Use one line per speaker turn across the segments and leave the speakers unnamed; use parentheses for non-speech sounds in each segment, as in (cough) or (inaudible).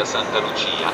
Santa Lucia.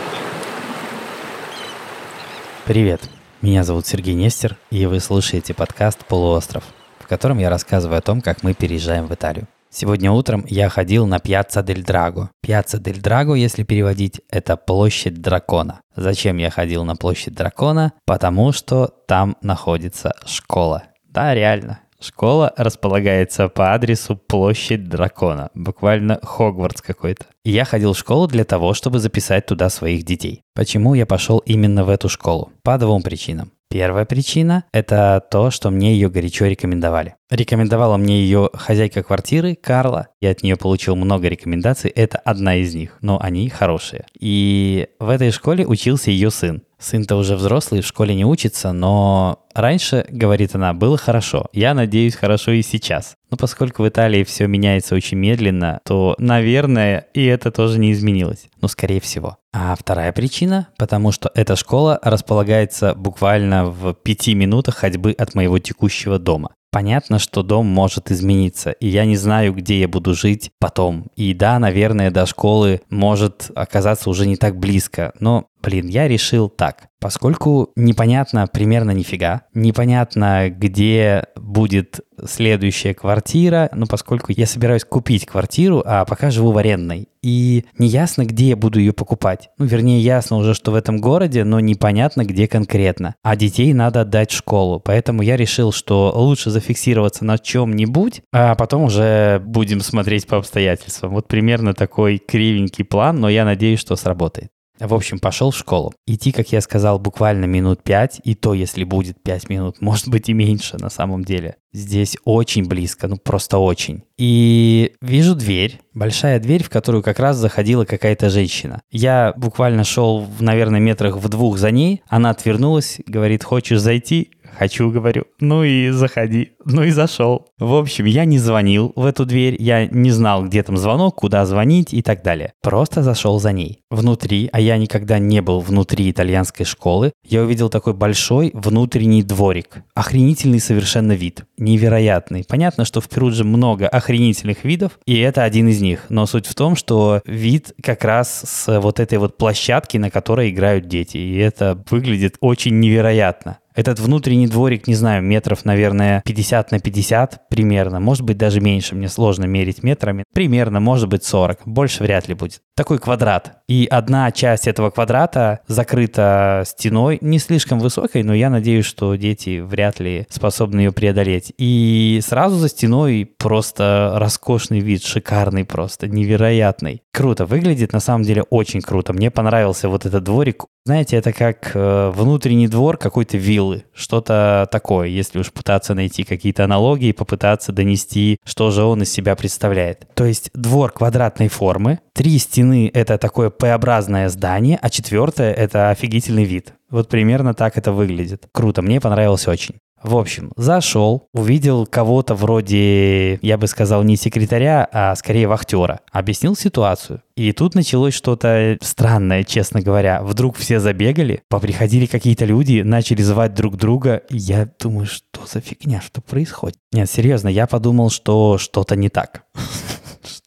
Привет, меня зовут Сергей Нестер, и вы слушаете подкаст «Полуостров», в котором я рассказываю о том, как мы переезжаем в Италию. Сегодня утром я ходил на Пьяцца дель Драго. Пьяцца дель Драго, если переводить, это площадь дракона. Зачем я ходил на площадь дракона? Потому что там находится школа. Да, реально. Школа располагается по адресу Площадь Дракона, буквально Хогвартс какой-то. Я ходил в школу для того, чтобы записать туда своих детей. Почему я пошел именно в эту школу? По двум причинам. Первая причина – это то, что мне ее горячо рекомендовали. Рекомендовала мне ее хозяйка квартиры Карла. Я от нее получил много рекомендаций. Это одна из них, но они хорошие. И в этой школе учился ее сын. Сын-то уже взрослый, в школе не учится, но раньше, говорит она, было хорошо. Я надеюсь, хорошо и сейчас. Но поскольку в Италии все меняется очень медленно, то, наверное, и это тоже не изменилось. Ну, скорее всего. А вторая причина, потому что эта школа располагается буквально в пяти минутах ходьбы от моего текущего дома. Понятно, что дом может измениться, и я не знаю, где я буду жить потом. И да, наверное, до школы может оказаться уже не так близко, но Блин, я решил так. Поскольку непонятно примерно нифига, непонятно, где будет следующая квартира, ну, поскольку я собираюсь купить квартиру, а пока живу в арендной, и неясно, где я буду ее покупать. Ну, вернее, ясно уже, что в этом городе, но непонятно, где конкретно. А детей надо отдать в школу, поэтому я решил, что лучше зафиксироваться на чем-нибудь, а потом уже будем смотреть по обстоятельствам. Вот примерно такой кривенький план, но я надеюсь, что сработает. В общем, пошел в школу. Идти, как я сказал, буквально минут пять, и то, если будет пять минут, (laughs) может быть и меньше на самом деле. Здесь очень близко, ну просто очень. И вижу дверь, большая дверь, в которую как раз заходила какая-то женщина. Я буквально шел, наверное, метрах в двух за ней, она отвернулась, говорит, хочешь зайти? Хочу, говорю. Ну и заходи. Ну и зашел. В общем, я не звонил в эту дверь, я не знал, где там звонок, куда звонить и так далее. Просто зашел за ней. Внутри, а я никогда не был внутри итальянской школы, я увидел такой большой внутренний дворик. Охренительный совершенно вид. Невероятный. Понятно, что в Перудже много охренительных видов, и это один из них. Но суть в том, что вид как раз с вот этой вот площадки, на которой играют дети. И это выглядит очень невероятно. Этот внутренний дворик, не знаю, метров, наверное, 50 на 50 примерно. Может быть, даже меньше, мне сложно мерить метрами. Примерно, может быть, 40. Больше вряд ли будет. Такой квадрат. И одна часть этого квадрата закрыта стеной, не слишком высокой, но я надеюсь, что дети вряд ли способны ее преодолеть. И сразу за стеной просто роскошный вид, шикарный просто, невероятный. Круто, выглядит на самом деле очень круто. Мне понравился вот этот дворик. Знаете, это как э, внутренний двор какой-то виллы, что-то такое, если уж пытаться найти какие-то аналогии, попытаться донести, что же он из себя представляет. То есть двор квадратной формы, три стены — это такое П-образное здание, а четвертое — это офигительный вид. Вот примерно так это выглядит. Круто, мне понравилось очень. В общем, зашел, увидел кого-то вроде, я бы сказал, не секретаря, а скорее вахтера. Объяснил ситуацию. И тут началось что-то странное, честно говоря. Вдруг все забегали, поприходили какие-то люди, начали звать друг друга. Я думаю, что за фигня, что происходит? Нет, серьезно, я подумал, что что-то не так (laughs)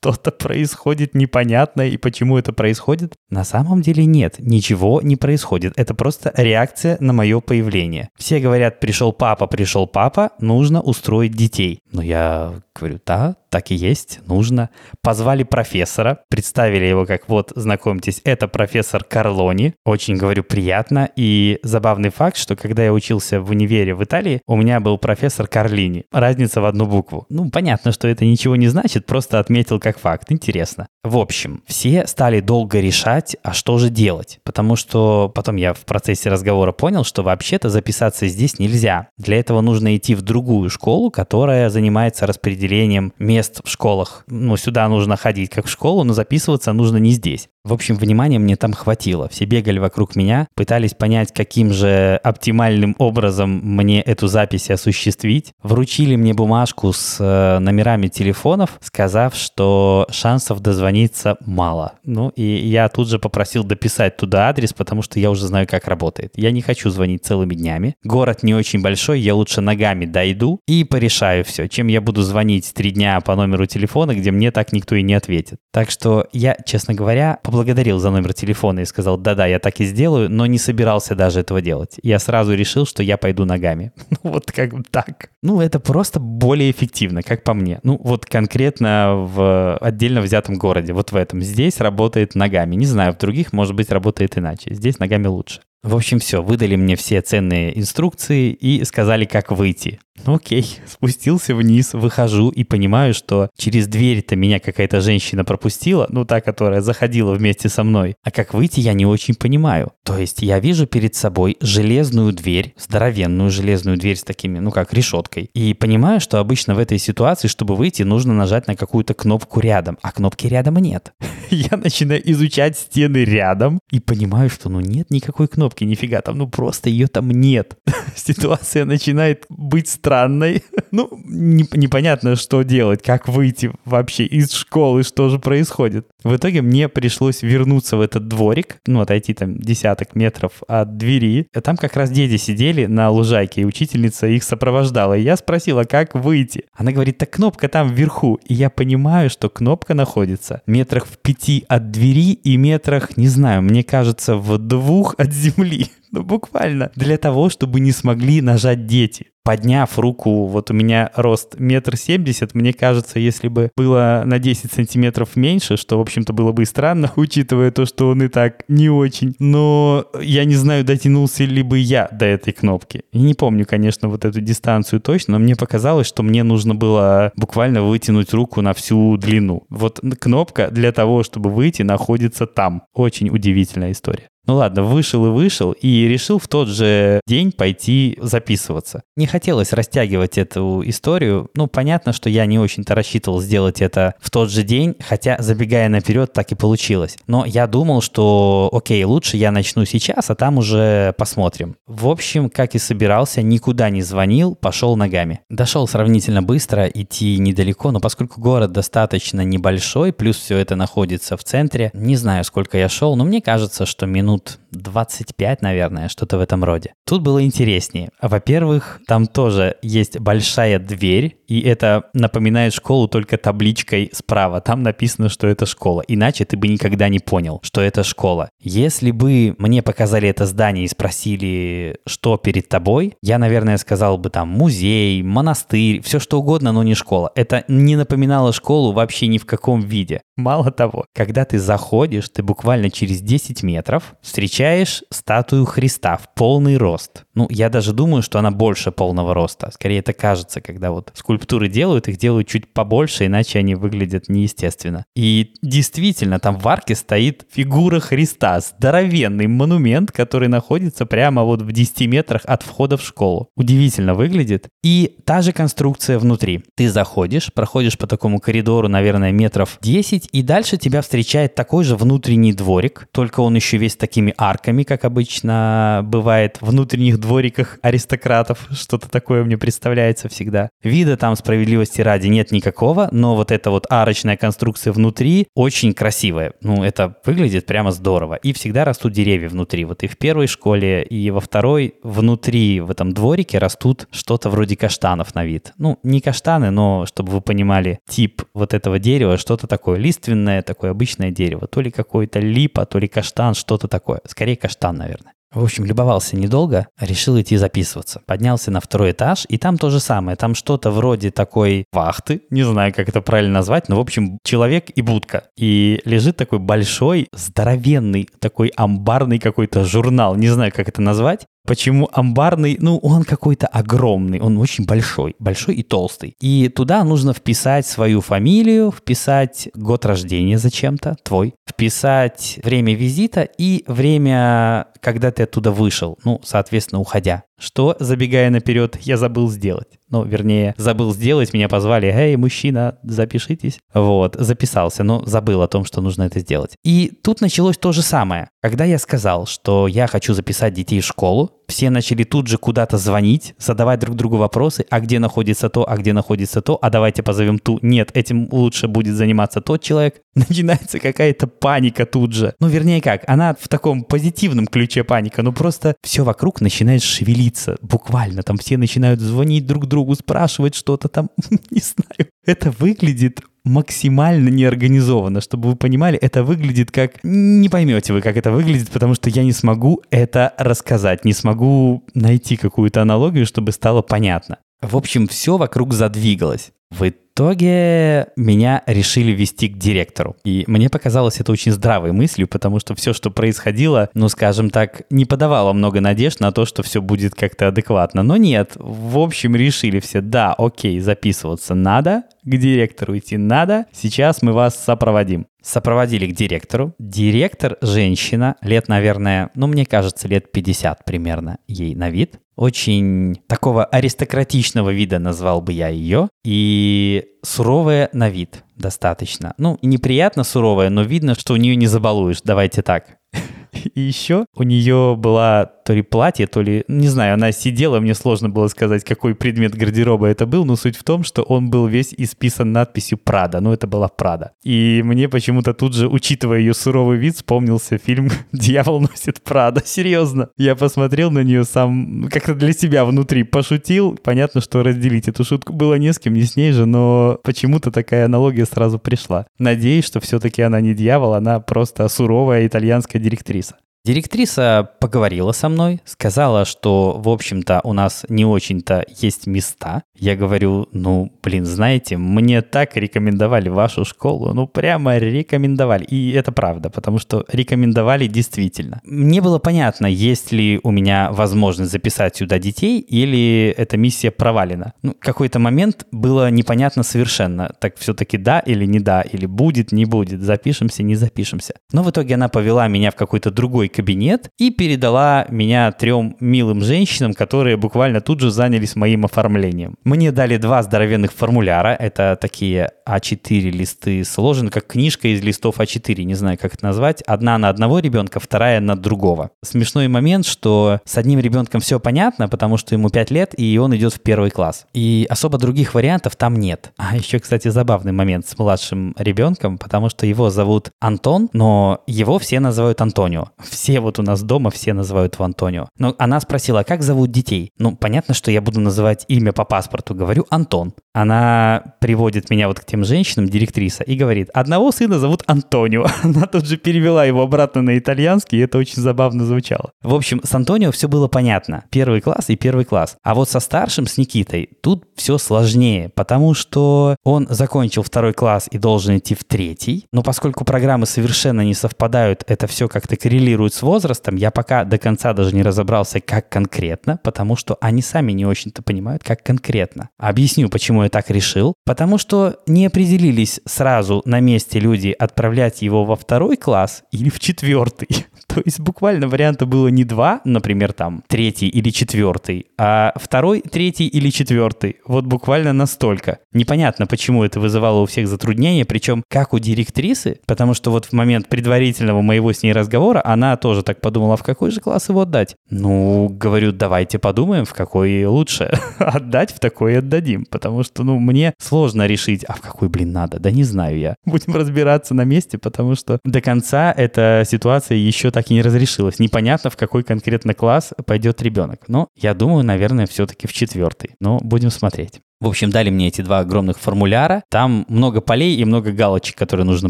что-то происходит непонятное, и почему это происходит? На самом деле нет, ничего не происходит. Это просто реакция на мое появление. Все говорят, пришел папа, пришел папа, нужно устроить детей. Но я говорю, да, так и есть, нужно. Позвали профессора, представили его как вот, знакомьтесь, это профессор Карлони. Очень, говорю, приятно. И забавный факт, что когда я учился в универе в Италии, у меня был профессор Карлини. Разница в одну букву. Ну, понятно, что это ничего не значит, просто отметил как факт. Интересно. В общем, все стали долго решать, а что же делать. Потому что потом я в процессе разговора понял, что вообще-то записаться здесь нельзя. Для этого нужно идти в другую школу, которая занимается распределением мест в школах. Ну, сюда нужно ходить как в школу, но записываться нужно не здесь. В общем, внимания мне там хватило. Все бегали вокруг меня, пытались понять, каким же оптимальным образом мне эту запись осуществить. Вручили мне бумажку с э, номерами телефонов, сказав, что шансов дозвониться мало. Ну, и я тут же попросил дописать туда адрес, потому что я уже знаю, как работает. Я не хочу звонить целыми днями. Город не очень большой, я лучше ногами дойду и порешаю все. Чем я буду звонить три дня по номеру телефона, где мне так никто и не ответит. Так что я, честно говоря, поблагодарил за номер телефона и сказал, да-да, я так и сделаю, но не собирался даже этого делать. Я сразу решил, что я пойду ногами. (laughs) Ну, вот как бы так. Ну, это просто более эффективно, как по мне. Ну, вот конкретно в отдельно взятом городе, вот в этом. Здесь работает ногами. Не знаю, в других, может быть, работает иначе. Здесь ногами лучше. В общем, все, выдали мне все ценные инструкции и сказали, как выйти. Ну окей, спустился вниз, выхожу и понимаю, что через дверь-то меня какая-то женщина пропустила, ну та, которая заходила вместе со мной. А как выйти, я не очень понимаю. То есть я вижу перед собой железную дверь, здоровенную железную дверь с такими, ну как решеткой. И понимаю, что обычно в этой ситуации, чтобы выйти, нужно нажать на какую-то кнопку рядом, а кнопки рядом нет. (laughs) Я начинаю изучать стены рядом и понимаю, что ну нет никакой кнопки, нифига, там ну просто ее там нет. (laughs) Ситуация начинает быть странной. Ну, не, непонятно, что делать, как выйти вообще из школы, что же происходит. В итоге мне пришлось вернуться в этот дворик, ну, отойти там десяток метров от двери. Там как раз дети сидели на лужайке, и учительница их сопровождала. И я спросила, как выйти. Она говорит, так кнопка там вверху. И я понимаю, что кнопка находится метрах в пяти от двери и метрах, не знаю, мне кажется, в двух от земли. (laughs) Ну, буквально. Для того, чтобы не смогли нажать дети. Подняв руку, вот у меня рост метр семьдесят, мне кажется, если бы было на 10 сантиметров меньше, что, в общем-то, было бы и странно, (laughs) учитывая то, что он и так не очень. Но я не знаю, дотянулся ли бы я до этой кнопки. И не помню, конечно, вот эту дистанцию точно, но мне показалось, что мне нужно было буквально вытянуть руку на всю длину. Вот кнопка для того, чтобы выйти, находится там. Очень удивительная история. Ну ладно, вышел и вышел, и решил в тот же день пойти записываться. Не хотелось растягивать эту историю. Ну, понятно, что я не очень-то рассчитывал сделать это в тот же день, хотя, забегая наперед, так и получилось. Но я думал, что, окей, лучше я начну сейчас, а там уже посмотрим. В общем, как и собирался, никуда не звонил, пошел ногами. Дошел сравнительно быстро, идти недалеко, но поскольку город достаточно небольшой, плюс все это находится в центре, не знаю, сколько я шел, но мне кажется, что минут минут 25, наверное, что-то в этом роде. Тут было интереснее. Во-первых, там тоже есть большая дверь, и это напоминает школу только табличкой справа. Там написано, что это школа. Иначе ты бы никогда не понял, что это школа. Если бы мне показали это здание и спросили, что перед тобой, я, наверное, сказал бы там музей, монастырь, все что угодно, но не школа. Это не напоминало школу вообще ни в каком виде. Мало того, когда ты заходишь, ты буквально через 10 метров встречаешь статую Христа в полный рост. Ну, я даже думаю, что она больше полного роста. Скорее это кажется, когда вот скульптуры делают, их делают чуть побольше, иначе они выглядят неестественно. И действительно, там в арке стоит фигура Христа, здоровенный монумент, который находится прямо вот в 10 метрах от входа в школу. Удивительно выглядит. И та же конструкция внутри. Ты заходишь, проходишь по такому коридору, наверное, метров 10, и дальше тебя встречает такой же внутренний дворик, только он еще весь такими арками, как обычно бывает в внутренних двориках аристократов. Что-то такое мне представляется всегда. Вида там справедливости ради нет никакого, но вот эта вот арочная конструкция внутри очень красивая. Ну, это выглядит прямо здорово. И всегда растут деревья внутри. Вот и в первой школе, и во второй внутри в этом дворике растут что-то вроде каштанов на вид. Ну, не каштаны, но чтобы вы понимали тип вот этого дерева, что-то такое лиственное, такое обычное дерево. То ли какой-то липа, то ли каштан, что-то такое. Скорее каштан, наверное. В общем, любовался недолго, решил идти записываться. Поднялся на второй этаж, и там то же самое. Там что-то вроде такой вахты, не знаю, как это правильно назвать, но, в общем, человек и будка. И лежит такой большой, здоровенный, такой амбарный какой-то журнал, не знаю, как это назвать. Почему амбарный? Ну, он какой-то огромный, он очень большой, большой и толстый. И туда нужно вписать свою фамилию, вписать год рождения зачем-то, твой, вписать время визита и время, когда ты оттуда вышел, ну, соответственно, уходя. Что, забегая наперед, я забыл сделать. Ну, вернее, забыл сделать, меня позвали, эй, мужчина, запишитесь. Вот, записался, но забыл о том, что нужно это сделать. И тут началось то же самое. Когда я сказал, что я хочу записать детей в школу, все начали тут же куда-то звонить, задавать друг другу вопросы, а где находится то, а где находится то, а давайте позовем ту. Нет, этим лучше будет заниматься тот человек. (laughs) Начинается какая-то паника тут же. Ну, вернее как, она в таком позитивном ключе паника, ну просто все вокруг начинает шевелиться, буквально. Там все начинают звонить друг другу, спрашивать что-то там, (laughs) не знаю. Это выглядит максимально неорганизованно. Чтобы вы понимали, это выглядит как... Не поймете вы, как это выглядит, потому что я не смогу это рассказать, не смогу найти какую-то аналогию, чтобы стало понятно. В общем, все вокруг задвигалось. В итоге меня решили вести к директору. И мне показалось это очень здравой мыслью, потому что все, что происходило, ну, скажем так, не подавало много надежд на то, что все будет как-то адекватно. Но нет, в общем, решили все, да, окей, записываться надо, к директору идти надо, сейчас мы вас сопроводим. Сопроводили к директору. Директор – женщина, лет, наверное, ну, мне кажется, лет 50 примерно ей на вид очень такого аристократичного вида назвал бы я ее, и суровая на вид достаточно. Ну, неприятно суровая, но видно, что у нее не забалуешь, давайте так. (laughs) И еще у нее была то ли платье, то ли, не знаю, она сидела, мне сложно было сказать, какой предмет гардероба это был, но суть в том, что он был весь исписан надписью «Прада», ну это была «Прада». И мне почему-то тут же, учитывая ее суровый вид, вспомнился фильм «Дьявол носит Прада». Серьезно. Я посмотрел на нее сам, как-то для себя внутри пошутил. Понятно, что разделить эту шутку было не с кем, не с ней же, но почему-то такая аналогия сразу пришла. Надеюсь, что все-таки она не дьявол, она просто суровая итальянская директриса. Директриса поговорила со мной, сказала, что, в общем-то, у нас не очень-то есть места. Я говорю, ну, блин, знаете, мне так рекомендовали вашу школу, ну, прямо рекомендовали. И это правда, потому что рекомендовали действительно. Мне было понятно, есть ли у меня возможность записать сюда детей, или эта миссия провалена. Ну, какой-то момент было непонятно совершенно. Так все-таки да или не да, или будет, не будет, запишемся, не запишемся. Но в итоге она повела меня в какой-то другой кабинет и передала меня трем милым женщинам, которые буквально тут же занялись моим оформлением. Мне дали два здоровенных формуляра. Это такие А4 листы сложены, как книжка из листов А4, не знаю, как это назвать. Одна на одного ребенка, вторая на другого. Смешной момент, что с одним ребенком все понятно, потому что ему 5 лет, и он идет в первый класс. И особо других вариантов там нет. А еще, кстати, забавный момент с младшим ребенком, потому что его зовут Антон, но его все называют Антонио вот у нас дома все называют его Антонио. Но она спросила, а как зовут детей? Ну, понятно, что я буду называть имя по паспорту. Говорю Антон. Она приводит меня вот к тем женщинам, директриса, и говорит, одного сына зовут Антонио. (laughs) Она тут же перевела его обратно на итальянский, и это очень забавно звучало. В общем, с Антонио все было понятно. Первый класс и первый класс. А вот со старшим, с Никитой, тут все сложнее, потому что он закончил второй класс и должен идти в третий. Но поскольку программы совершенно не совпадают, это все как-то коррелирует коррелирует с возрастом, я пока до конца даже не разобрался, как конкретно, потому что они сами не очень-то понимают, как конкретно. Объясню, почему я так решил. Потому что не определились сразу на месте люди отправлять его во второй класс или в четвертый. То есть буквально варианта было не два, например, там третий или четвертый, а второй, третий или четвертый. Вот буквально настолько. Непонятно, почему это вызывало у всех затруднения, причем как у директрисы, потому что вот в момент предварительного моего с ней разговора она тоже так подумала, в какой же класс его отдать? Ну, говорю, давайте подумаем, в какой лучше (laughs) отдать, в такой отдадим, потому что, ну, мне сложно решить, а в какой, блин, надо, да не знаю я. Будем разбираться на месте, потому что до конца эта ситуация еще так и не разрешилась. Непонятно, в какой конкретно класс пойдет ребенок. Но я думаю, наверное, все-таки в четвертый. Но будем смотреть. В общем, дали мне эти два огромных формуляра. Там много полей и много галочек, которые нужно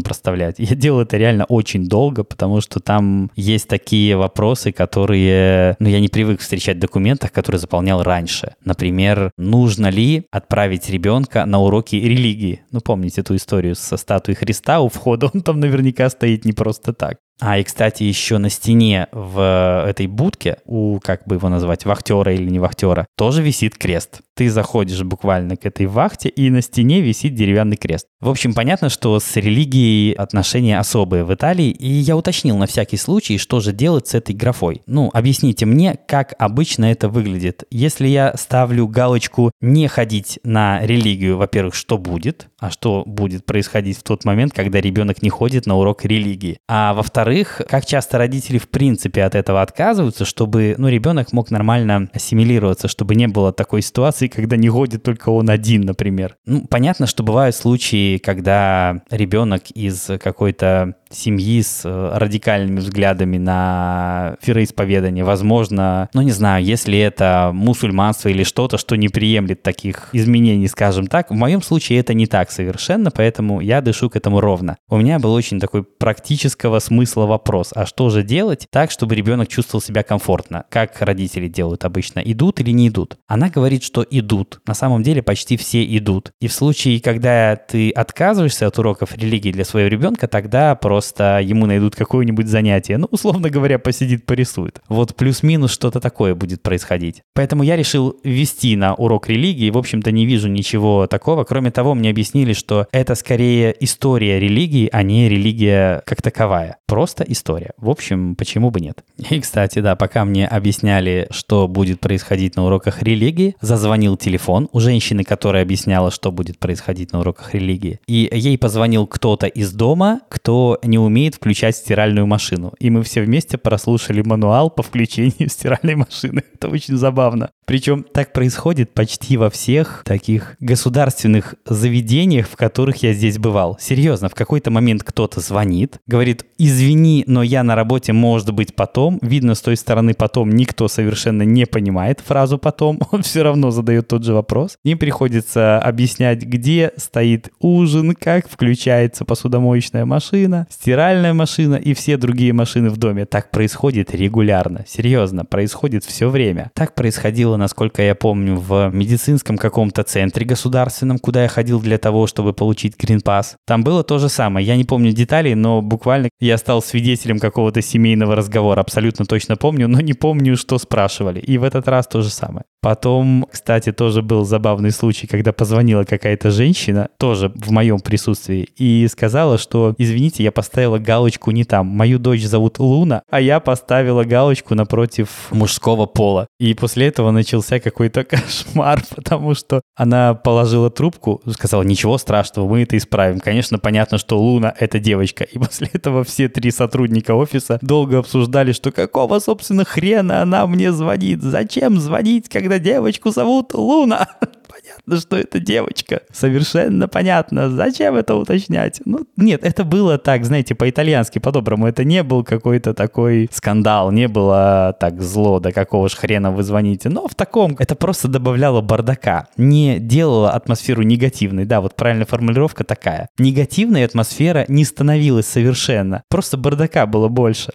проставлять. Я делал это реально очень долго, потому что там есть такие вопросы, которые, ну, я не привык встречать в документах, которые заполнял раньше. Например, нужно ли отправить ребенка на уроки религии? Ну, помните эту историю со статуей Христа у входа? Он там наверняка стоит не просто так. А, и, кстати, еще на стене в этой будке, у, как бы его назвать, вахтера или не вахтера, тоже висит крест. Ты заходишь буквально к этой вахте, и на стене висит деревянный крест. В общем, понятно, что с религией отношения особые в Италии, и я уточнил на всякий случай, что же делать с этой графой. Ну, объясните мне, как обычно это выглядит. Если я ставлю галочку «не ходить на религию», во-первых, что будет? А что будет происходить в тот момент, когда ребенок не ходит на урок религии? А во-вторых, как часто родители в принципе от этого отказываются, чтобы ну, ребенок мог нормально ассимилироваться, чтобы не было такой ситуации, когда не ходит только он один, например. Ну, понятно, что бывают случаи, когда ребенок из какой-то семьи с э, радикальными взглядами на вероисповедание. Возможно, ну не знаю, если это мусульманство или что-то, что не приемлет таких изменений, скажем так. В моем случае это не так совершенно, поэтому я дышу к этому ровно. У меня был очень такой практического смысла вопрос, а что же делать так, чтобы ребенок чувствовал себя комфортно? Как родители делают обычно? Идут или не идут? Она говорит, что идут. На самом деле почти все идут. И в случае, когда ты отказываешься от уроков религии для своего ребенка, тогда просто ему найдут какое-нибудь занятие. Ну, условно говоря, посидит, порисует. Вот плюс-минус что-то такое будет происходить. Поэтому я решил ввести на урок религии. В общем-то, не вижу ничего такого. Кроме того, мне объяснили, что это скорее история религии, а не религия как таковая. Просто история. В общем, почему бы нет? И, кстати, да, пока мне объясняли, что будет происходить на уроках религии, зазвонил телефон у женщины, которая объясняла, что будет происходить на уроках религии. И ей позвонил кто-то из дома, кто не умеет включать стиральную машину. И мы все вместе прослушали мануал по включению (laughs) стиральной машины. Это очень забавно. Причем так происходит почти во всех таких государственных заведениях, в которых я здесь бывал. Серьезно, в какой-то момент кто-то звонит, говорит, извини, но я на работе, может быть, потом. Видно, с той стороны потом никто совершенно не понимает фразу потом. (laughs) Он все равно задает тот же вопрос. Им приходится объяснять, где стоит ужин, как включается посудомоечная машина, стиральная машина и все другие машины в доме. Так происходит регулярно. Серьезно, происходит все время. Так происходило, насколько я помню, в медицинском каком-то центре государственном, куда я ходил для того, чтобы получить гринпас. Там было то же самое. Я не помню деталей, но буквально я стал свидетелем какого-то семейного разговора. Абсолютно точно помню, но не помню, что спрашивали. И в этот раз то же самое. Потом, кстати, тоже был забавный случай, когда позвонила какая-то женщина, тоже в моем присутствии, и сказала, что, извините, я поставила галочку не там. Мою дочь зовут Луна, а я поставила галочку напротив мужского пола. И после этого начался какой-то (laughs) кошмар, потому что она положила трубку, сказала, ничего страшного, мы это исправим. Конечно, понятно, что Луна — это девочка. И (laughs) после этого все три сотрудника офиса долго обсуждали, что какого, собственно, хрена она мне звонит? Зачем звонить, когда когда девочку зовут Луна. (laughs) Понятно, что это девочка. Совершенно понятно. Зачем это уточнять? Ну, нет, это было так, знаете, по-итальянски, по-доброму. Это не был какой-то такой скандал, не было так зло, да какого ж хрена вы звоните. Но в таком это просто добавляло бардака. Не делало атмосферу негативной. Да, вот правильная формулировка такая. Негативная атмосфера не становилась совершенно. Просто бардака было больше.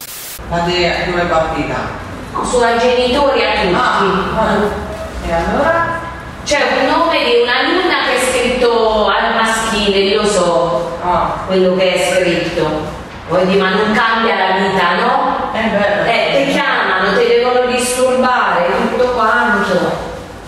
suoi genitori a tutti. Ah, ah. E allora? C'è un nome di una luna che è scritto al maschile, io so ah. quello che è scritto. Vuoi dire, ma non cambia la vita, no? Eh, beh, eh, ti chiamano, ti devono disturbare, tutto quanto.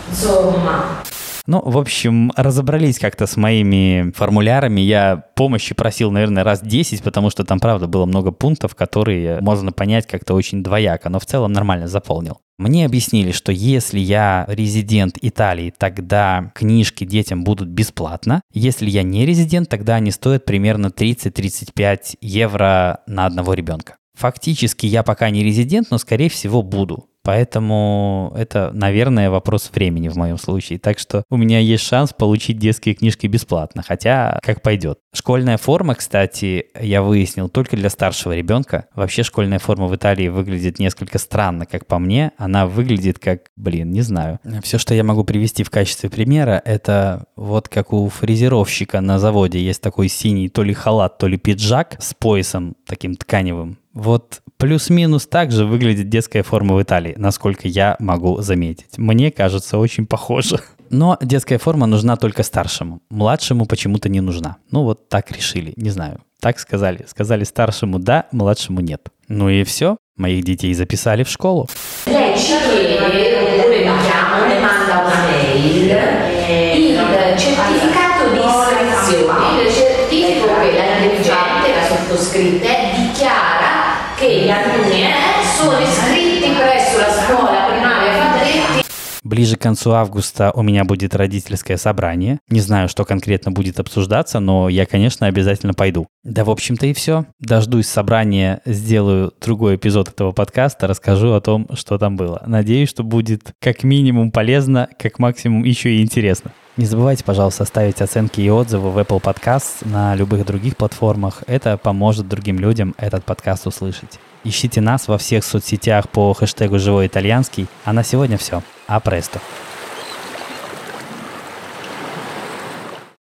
Insomma.
Ну, в общем, разобрались как-то с моими формулярами. Я помощи просил, наверное, раз 10, потому что там, правда, было много пунктов, которые можно понять как-то очень двояко, но в целом нормально заполнил. Мне объяснили, что если я резидент Италии, тогда книжки детям будут бесплатно. Если я не резидент, тогда они стоят примерно 30-35 евро на одного ребенка. Фактически я пока не резидент, но скорее всего буду. Поэтому это, наверное, вопрос времени в моем случае. Так что у меня есть шанс получить детские книжки бесплатно, хотя как пойдет. Школьная форма, кстати, я выяснил только для старшего ребенка. Вообще школьная форма в Италии выглядит несколько странно, как по мне. Она выглядит как, блин, не знаю. Все, что я могу привести в качестве примера, это вот как у фрезеровщика на заводе есть такой синий то ли халат, то ли пиджак с поясом таким тканевым. Вот плюс-минус так же выглядит детская форма в Италии, насколько я могу заметить. Мне кажется, очень похоже. Но детская форма нужна только старшему. Младшему почему-то не нужна. Ну вот так решили, не знаю. Так сказали. Сказали старшему да, младшему нет. Ну и все. Моих детей записали в школу.
sottoscritta
Ближе к концу августа у меня будет родительское собрание. Не знаю, что конкретно будет обсуждаться, но я, конечно, обязательно пойду. Да, в общем-то и все. Дождусь собрания, сделаю другой эпизод этого подкаста, расскажу о том, что там было. Надеюсь, что будет как минимум полезно, как максимум еще и интересно. Не забывайте, пожалуйста, ставить оценки и отзывы в Apple Podcasts на любых других платформах. Это поможет другим людям этот подкаст услышать. Ищите нас во всех соцсетях по хэштегу «Живой итальянский». А на сегодня все. А престо.